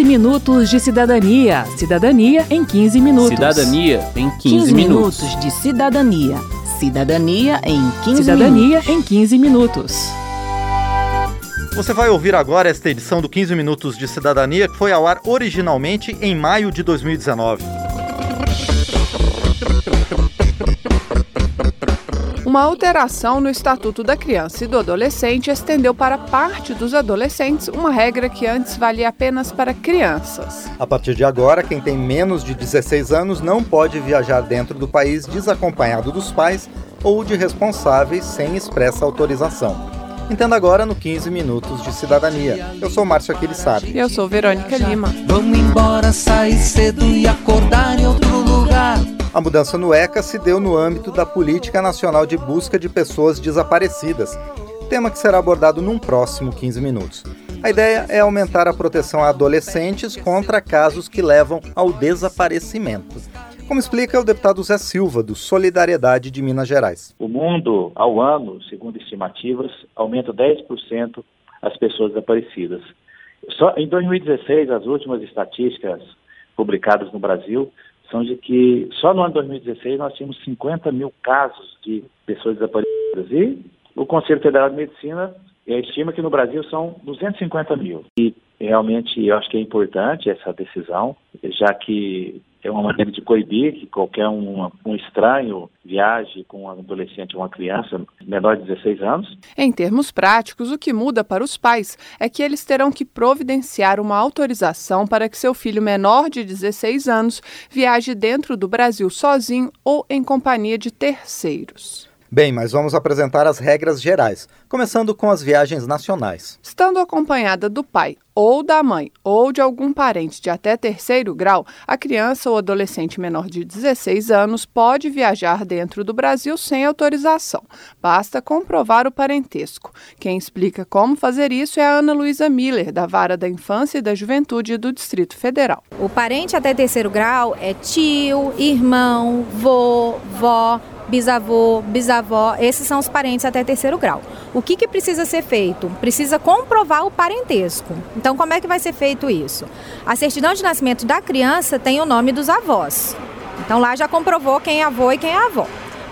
15 minutos de cidadania. Cidadania em 15 minutos. Cidadania em 15, 15 minutos. minutos de cidadania. Cidadania em 15 Cidadania minutos. em 15 minutos. Você vai ouvir agora esta edição do 15 Minutos de Cidadania, que foi ao ar originalmente em maio de 2019. Uma alteração no Estatuto da Criança e do Adolescente estendeu para parte dos adolescentes uma regra que antes valia apenas para crianças. A partir de agora, quem tem menos de 16 anos não pode viajar dentro do país desacompanhado dos pais ou de responsáveis sem expressa autorização. Entenda agora no 15 Minutos de Cidadania. Eu sou Márcio Aquilissardi. Eu sou Verônica Lima. Vamos embora, sair cedo e acordar em outro lugar. A mudança no ECA se deu no âmbito da Política Nacional de Busca de Pessoas Desaparecidas, tema que será abordado num próximo 15 minutos. A ideia é aumentar a proteção a adolescentes contra casos que levam ao desaparecimento. Como explica o deputado Zé Silva, do Solidariedade de Minas Gerais. O mundo, ao ano, segundo estimativas, aumenta 10% as pessoas desaparecidas. Só em 2016, as últimas estatísticas publicadas no Brasil são de que só no ano 2016 nós tínhamos 50 mil casos de pessoas desaparecidas. E o Conselho Federal de Medicina estima que no Brasil são 250 mil. E realmente eu acho que é importante essa decisão, já que é uma maneira de coibir que qualquer um, um, estranho viaje com um adolescente ou uma criança menor de 16 anos. Em termos práticos, o que muda para os pais é que eles terão que providenciar uma autorização para que seu filho menor de 16 anos viaje dentro do Brasil sozinho ou em companhia de terceiros. Bem, mas vamos apresentar as regras gerais, começando com as viagens nacionais. Estando acompanhada do pai ou da mãe ou de algum parente de até terceiro grau, a criança ou adolescente menor de 16 anos pode viajar dentro do Brasil sem autorização. Basta comprovar o parentesco. Quem explica como fazer isso é a Ana Luísa Miller, da Vara da Infância e da Juventude do Distrito Federal. O parente até terceiro grau é tio, irmão, vô, vó, bisavô, bisavó, esses são os parentes até terceiro grau. O que, que precisa ser feito? Precisa comprovar o parentesco. Então, como é que vai ser feito isso? A certidão de nascimento da criança tem o nome dos avós. Então, lá já comprovou quem é avô e quem é avó.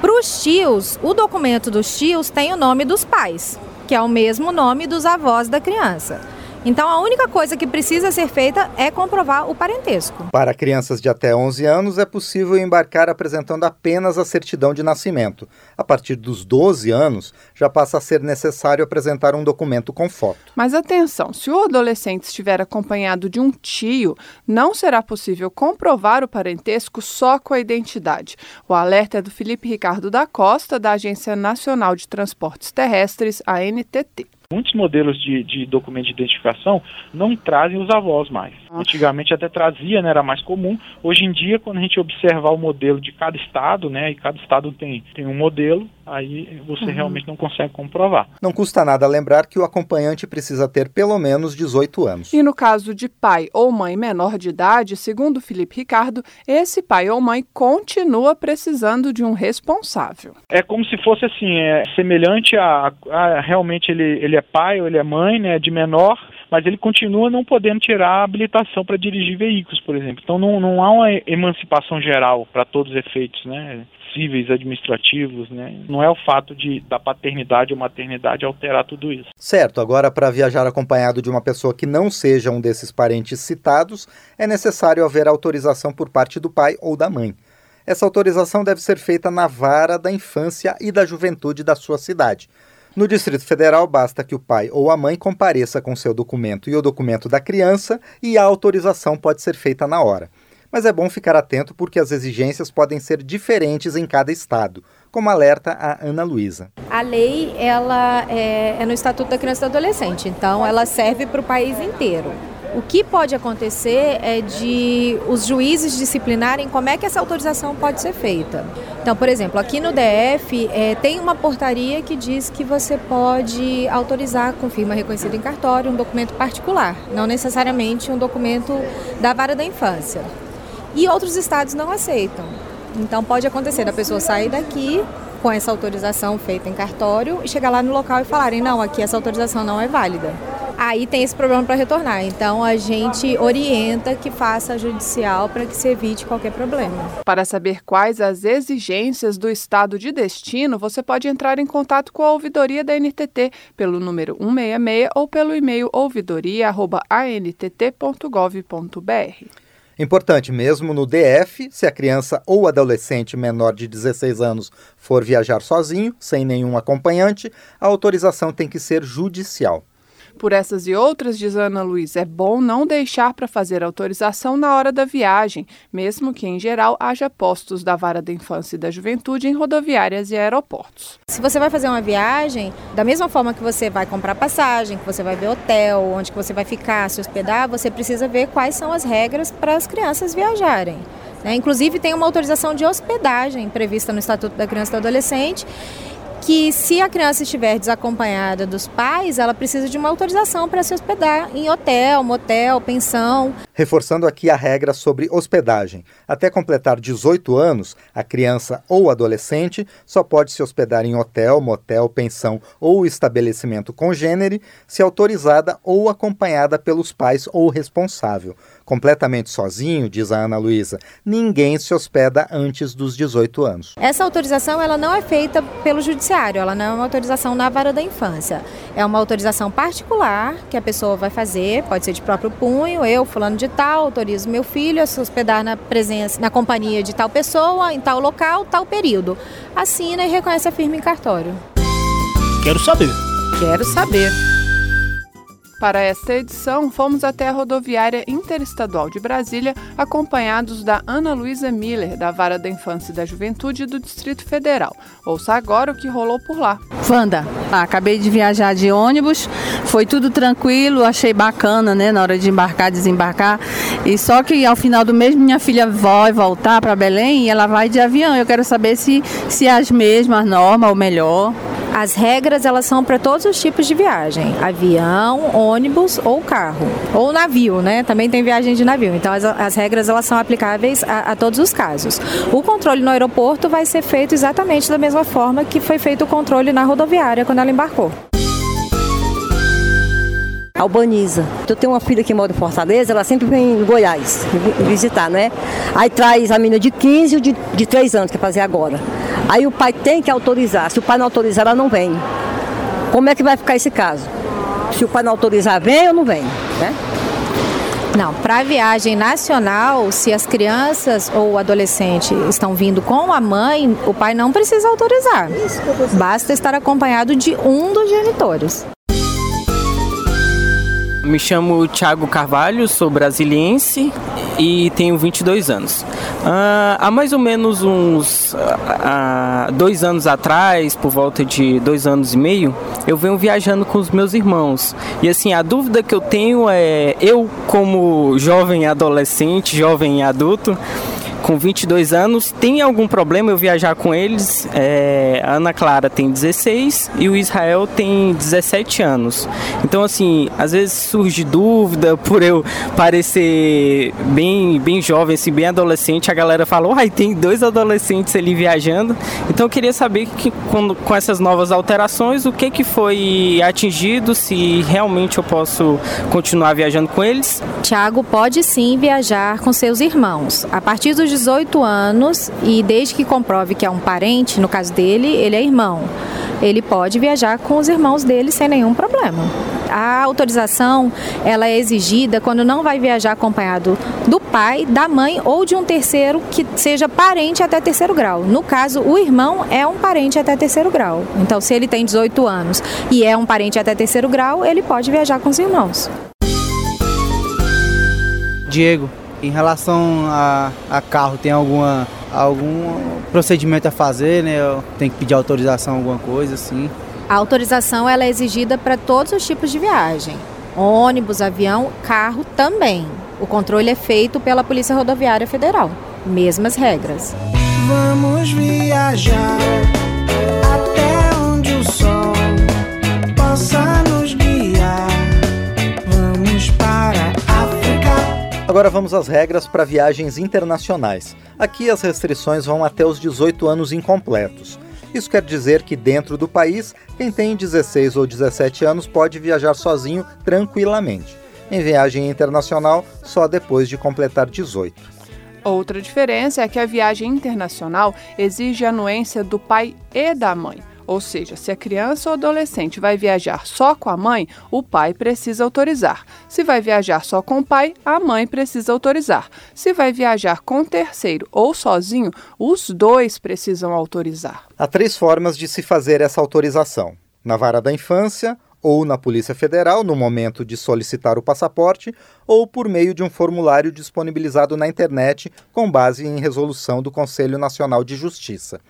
Para os tios, o documento dos tios tem o nome dos pais, que é o mesmo nome dos avós da criança. Então, a única coisa que precisa ser feita é comprovar o parentesco. Para crianças de até 11 anos, é possível embarcar apresentando apenas a certidão de nascimento. A partir dos 12 anos, já passa a ser necessário apresentar um documento com foto. Mas atenção, se o adolescente estiver acompanhado de um tio, não será possível comprovar o parentesco só com a identidade. O alerta é do Felipe Ricardo da Costa, da Agência Nacional de Transportes Terrestres, ANTT. Muitos modelos de, de, documento de identificação não trazem os avós mais. Antigamente até trazia, né, era mais comum. Hoje em dia, quando a gente observar o modelo de cada estado, né, e cada estado tem, tem um modelo, aí você uhum. realmente não consegue comprovar. Não custa nada lembrar que o acompanhante precisa ter pelo menos 18 anos. E no caso de pai ou mãe menor de idade, segundo Felipe Ricardo, esse pai ou mãe continua precisando de um responsável. É como se fosse assim, é semelhante a, a realmente ele, ele é pai ou ele é mãe, né, de menor, mas ele continua não podendo tirar a habilitação para dirigir veículos, por exemplo. Então não, não há uma emancipação geral para todos os efeitos, né? cíveis administrativos, né? Não é o fato de da paternidade ou maternidade alterar tudo isso. Certo. Agora, para viajar acompanhado de uma pessoa que não seja um desses parentes citados, é necessário haver autorização por parte do pai ou da mãe. Essa autorização deve ser feita na vara da infância e da juventude da sua cidade. No Distrito Federal, basta que o pai ou a mãe compareça com seu documento e o documento da criança e a autorização pode ser feita na hora. Mas é bom ficar atento porque as exigências podem ser diferentes em cada estado, como alerta a Ana Luísa. A lei ela é, é no Estatuto da Criança e do Adolescente, então ela serve para o país inteiro. O que pode acontecer é de os juízes disciplinarem como é que essa autorização pode ser feita. Então, por exemplo, aqui no DF é, tem uma portaria que diz que você pode autorizar com firma reconhecida em cartório um documento particular, não necessariamente um documento da vara da infância. E outros estados não aceitam. Então pode acontecer da pessoa sair daqui com essa autorização feita em cartório e chegar lá no local e falarem não, aqui essa autorização não é válida. Aí tem esse problema para retornar. Então a gente orienta que faça a judicial para que se evite qualquer problema. Para saber quais as exigências do estado de destino, você pode entrar em contato com a ouvidoria da NTT pelo número 166 ou pelo e-mail ouvidoria@antt.gov.br. Importante mesmo no DF, se a criança ou adolescente menor de 16 anos for viajar sozinho, sem nenhum acompanhante, a autorização tem que ser judicial. Por essas e outras, diz Ana Luiz, é bom não deixar para fazer autorização na hora da viagem, mesmo que, em geral, haja postos da Vara da Infância e da Juventude em rodoviárias e aeroportos. Se você vai fazer uma viagem, da mesma forma que você vai comprar passagem, que você vai ver hotel, onde que você vai ficar, se hospedar, você precisa ver quais são as regras para as crianças viajarem. Né? Inclusive, tem uma autorização de hospedagem prevista no Estatuto da Criança e do Adolescente que se a criança estiver desacompanhada dos pais, ela precisa de uma autorização para se hospedar em hotel, motel, pensão. Reforçando aqui a regra sobre hospedagem. Até completar 18 anos, a criança ou adolescente só pode se hospedar em hotel, motel, pensão ou estabelecimento congênere se autorizada ou acompanhada pelos pais ou responsável. Completamente sozinho, diz a Ana Luísa, ninguém se hospeda antes dos 18 anos. Essa autorização ela não é feita pelo judiciário, ela não é uma autorização na vara da infância. É uma autorização particular que a pessoa vai fazer, pode ser de próprio punho, eu, fulano de tal, autorizo meu filho a se hospedar na presença, na companhia de tal pessoa, em tal local, tal período. Assina e reconhece a firma em cartório. Quero saber. Quero saber. Para esta edição, fomos até a rodoviária interestadual de Brasília, acompanhados da Ana Luísa Miller, da Vara da Infância e da Juventude do Distrito Federal. Ouça agora o que rolou por lá. Wanda, ah, acabei de viajar de ônibus, foi tudo tranquilo, achei bacana, né, na hora de embarcar, desembarcar. E só que ao final do mês minha filha vai voltar para Belém e ela vai de avião. Eu quero saber se, se é as mesmas normas ou melhor. As regras elas são para todos os tipos de viagem: avião, ônibus ou carro, ou navio, né? Também tem viagem de navio. Então as, as regras elas são aplicáveis a, a todos os casos. O controle no aeroporto vai ser feito exatamente da mesma forma que foi feito o controle na rodoviária quando ela embarcou. Albaniza. Eu tenho uma filha que mora em Fortaleza, ela sempre vem em Goiás visitar, né? Aí traz a menina de 15 e de, de 3 anos, que é fazer agora. Aí o pai tem que autorizar. Se o pai não autorizar, ela não vem. Como é que vai ficar esse caso? Se o pai não autorizar, vem ou não vem, né? Não, para viagem nacional, se as crianças ou o adolescente estão vindo com a mãe, o pai não precisa autorizar. Basta estar acompanhado de um dos genitores. Me chamo Thiago Carvalho, sou brasiliense e tenho 22 anos. Uh, há mais ou menos uns uh, dois anos atrás, por volta de dois anos e meio, eu venho viajando com os meus irmãos. E assim, a dúvida que eu tenho é, eu como jovem adolescente, jovem adulto, com 22 anos. Tem algum problema eu viajar com eles? É, a Ana Clara tem 16 e o Israel tem 17 anos. Então, assim, às vezes surge dúvida por eu parecer bem, bem jovem, assim, bem adolescente. A galera falou, ai, tem dois adolescentes ali viajando. Então, eu queria saber que com, com essas novas alterações, o que, que foi atingido, se realmente eu posso continuar viajando com eles. Tiago pode sim viajar com seus irmãos. A partir dos 18 anos e desde que comprove que é um parente, no caso dele, ele é irmão. Ele pode viajar com os irmãos dele sem nenhum problema. A autorização ela é exigida quando não vai viajar acompanhado do pai, da mãe ou de um terceiro que seja parente até terceiro grau. No caso, o irmão é um parente até terceiro grau. Então, se ele tem 18 anos e é um parente até terceiro grau, ele pode viajar com os irmãos. Diego, em relação a, a carro, tem alguma algum procedimento a fazer, né? Tem que pedir autorização alguma coisa assim? A autorização ela é exigida para todos os tipos de viagem. Ônibus, avião, carro também. O controle é feito pela Polícia Rodoviária Federal. Mesmas regras. Vamos viajar Agora vamos às regras para viagens internacionais. Aqui as restrições vão até os 18 anos incompletos. Isso quer dizer que dentro do país, quem tem 16 ou 17 anos pode viajar sozinho tranquilamente. Em viagem internacional, só depois de completar 18. Outra diferença é que a viagem internacional exige a anuência do pai e da mãe. Ou seja, se a criança ou adolescente vai viajar só com a mãe, o pai precisa autorizar. Se vai viajar só com o pai, a mãe precisa autorizar. Se vai viajar com terceiro ou sozinho, os dois precisam autorizar. Há três formas de se fazer essa autorização: na vara da infância, ou na Polícia Federal no momento de solicitar o passaporte, ou por meio de um formulário disponibilizado na internet com base em resolução do Conselho Nacional de Justiça.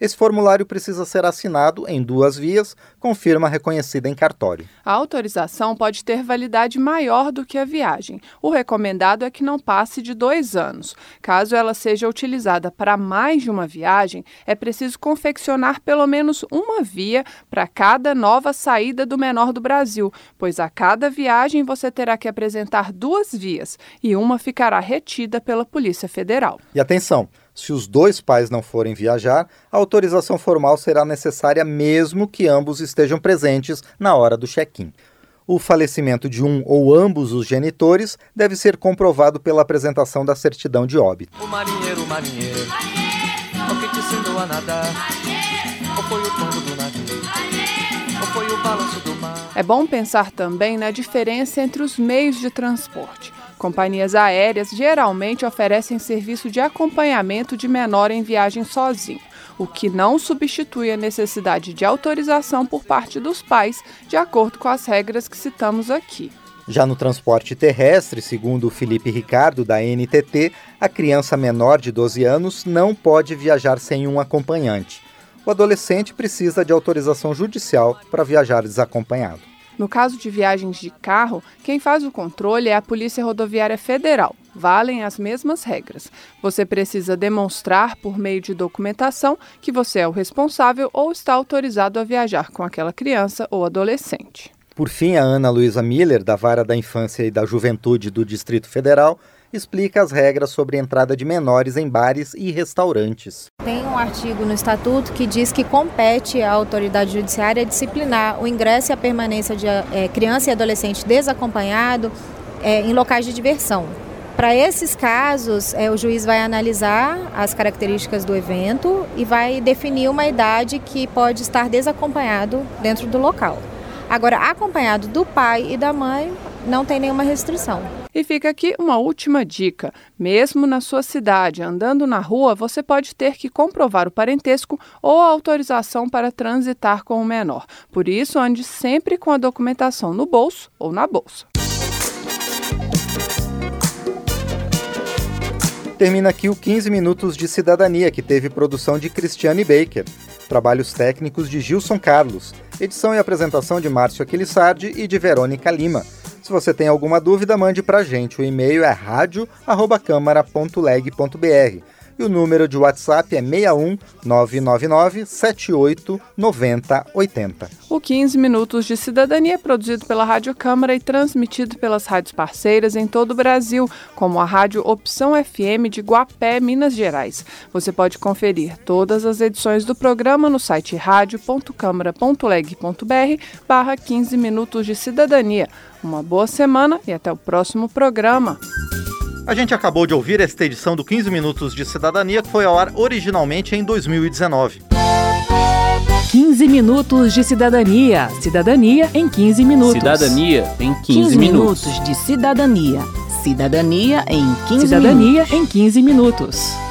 Esse formulário precisa ser assinado em duas vias, com firma reconhecida em cartório. A autorização pode ter validade maior do que a viagem. O recomendado é que não passe de dois anos. Caso ela seja utilizada para mais de uma viagem, é preciso confeccionar pelo menos uma via para cada nova saída do menor do Brasil, pois a cada viagem você terá que apresentar duas vias e uma ficará retida pela Polícia Federal. E atenção! Se os dois pais não forem viajar, a autorização formal será necessária mesmo que ambos estejam presentes na hora do check-in. O falecimento de um ou ambos os genitores deve ser comprovado pela apresentação da certidão de óbito. O marinheiro, o marinheiro, o que te ensinou a nadar? Ou foi o do navio? É bom pensar também na diferença entre os meios de transporte. Companhias aéreas geralmente oferecem serviço de acompanhamento de menor em viagem sozinho, o que não substitui a necessidade de autorização por parte dos pais, de acordo com as regras que citamos aqui. Já no transporte terrestre, segundo Felipe Ricardo, da NTT, a criança menor de 12 anos não pode viajar sem um acompanhante. O adolescente precisa de autorização judicial para viajar desacompanhado. No caso de viagens de carro, quem faz o controle é a Polícia Rodoviária Federal. Valem as mesmas regras. Você precisa demonstrar, por meio de documentação, que você é o responsável ou está autorizado a viajar com aquela criança ou adolescente. Por fim, a Ana Luísa Miller, da Vara da Infância e da Juventude do Distrito Federal, explica as regras sobre entrada de menores em bares e restaurantes. Tem um artigo no estatuto que diz que compete à autoridade judiciária disciplinar o ingresso e a permanência de é, criança e adolescente desacompanhado é, em locais de diversão. Para esses casos, é, o juiz vai analisar as características do evento e vai definir uma idade que pode estar desacompanhado dentro do local. Agora, acompanhado do pai e da mãe, não tem nenhuma restrição. E fica aqui uma última dica: mesmo na sua cidade, andando na rua, você pode ter que comprovar o parentesco ou a autorização para transitar com o menor. Por isso, ande sempre com a documentação no bolso ou na bolsa. Termina aqui o 15 Minutos de Cidadania, que teve produção de Cristiane Baker, trabalhos técnicos de Gilson Carlos, edição e apresentação de Márcio Aquilissardi e de Verônica Lima. Se você tem alguma dúvida, mande para a gente. O e-mail é radio@câmara.leg.br e o número de WhatsApp é 61 999 78 90 80. O 15 Minutos de Cidadania é produzido pela Rádio Câmara e transmitido pelas rádios parceiras em todo o Brasil, como a Rádio Opção FM de Guapé, Minas Gerais. Você pode conferir todas as edições do programa no site radio.câmara.leg.br barra 15 Minutos de Cidadania. Uma boa semana e até o próximo programa. A gente acabou de ouvir esta edição do 15 Minutos de Cidadania, que foi ao ar originalmente em 2019. 15 minutos de cidadania. Cidadania em 15 minutos. Cidadania em 15, 15 minutos. minutos de cidadania. Cidadania em 15 Cidadania minutos. em 15 minutos.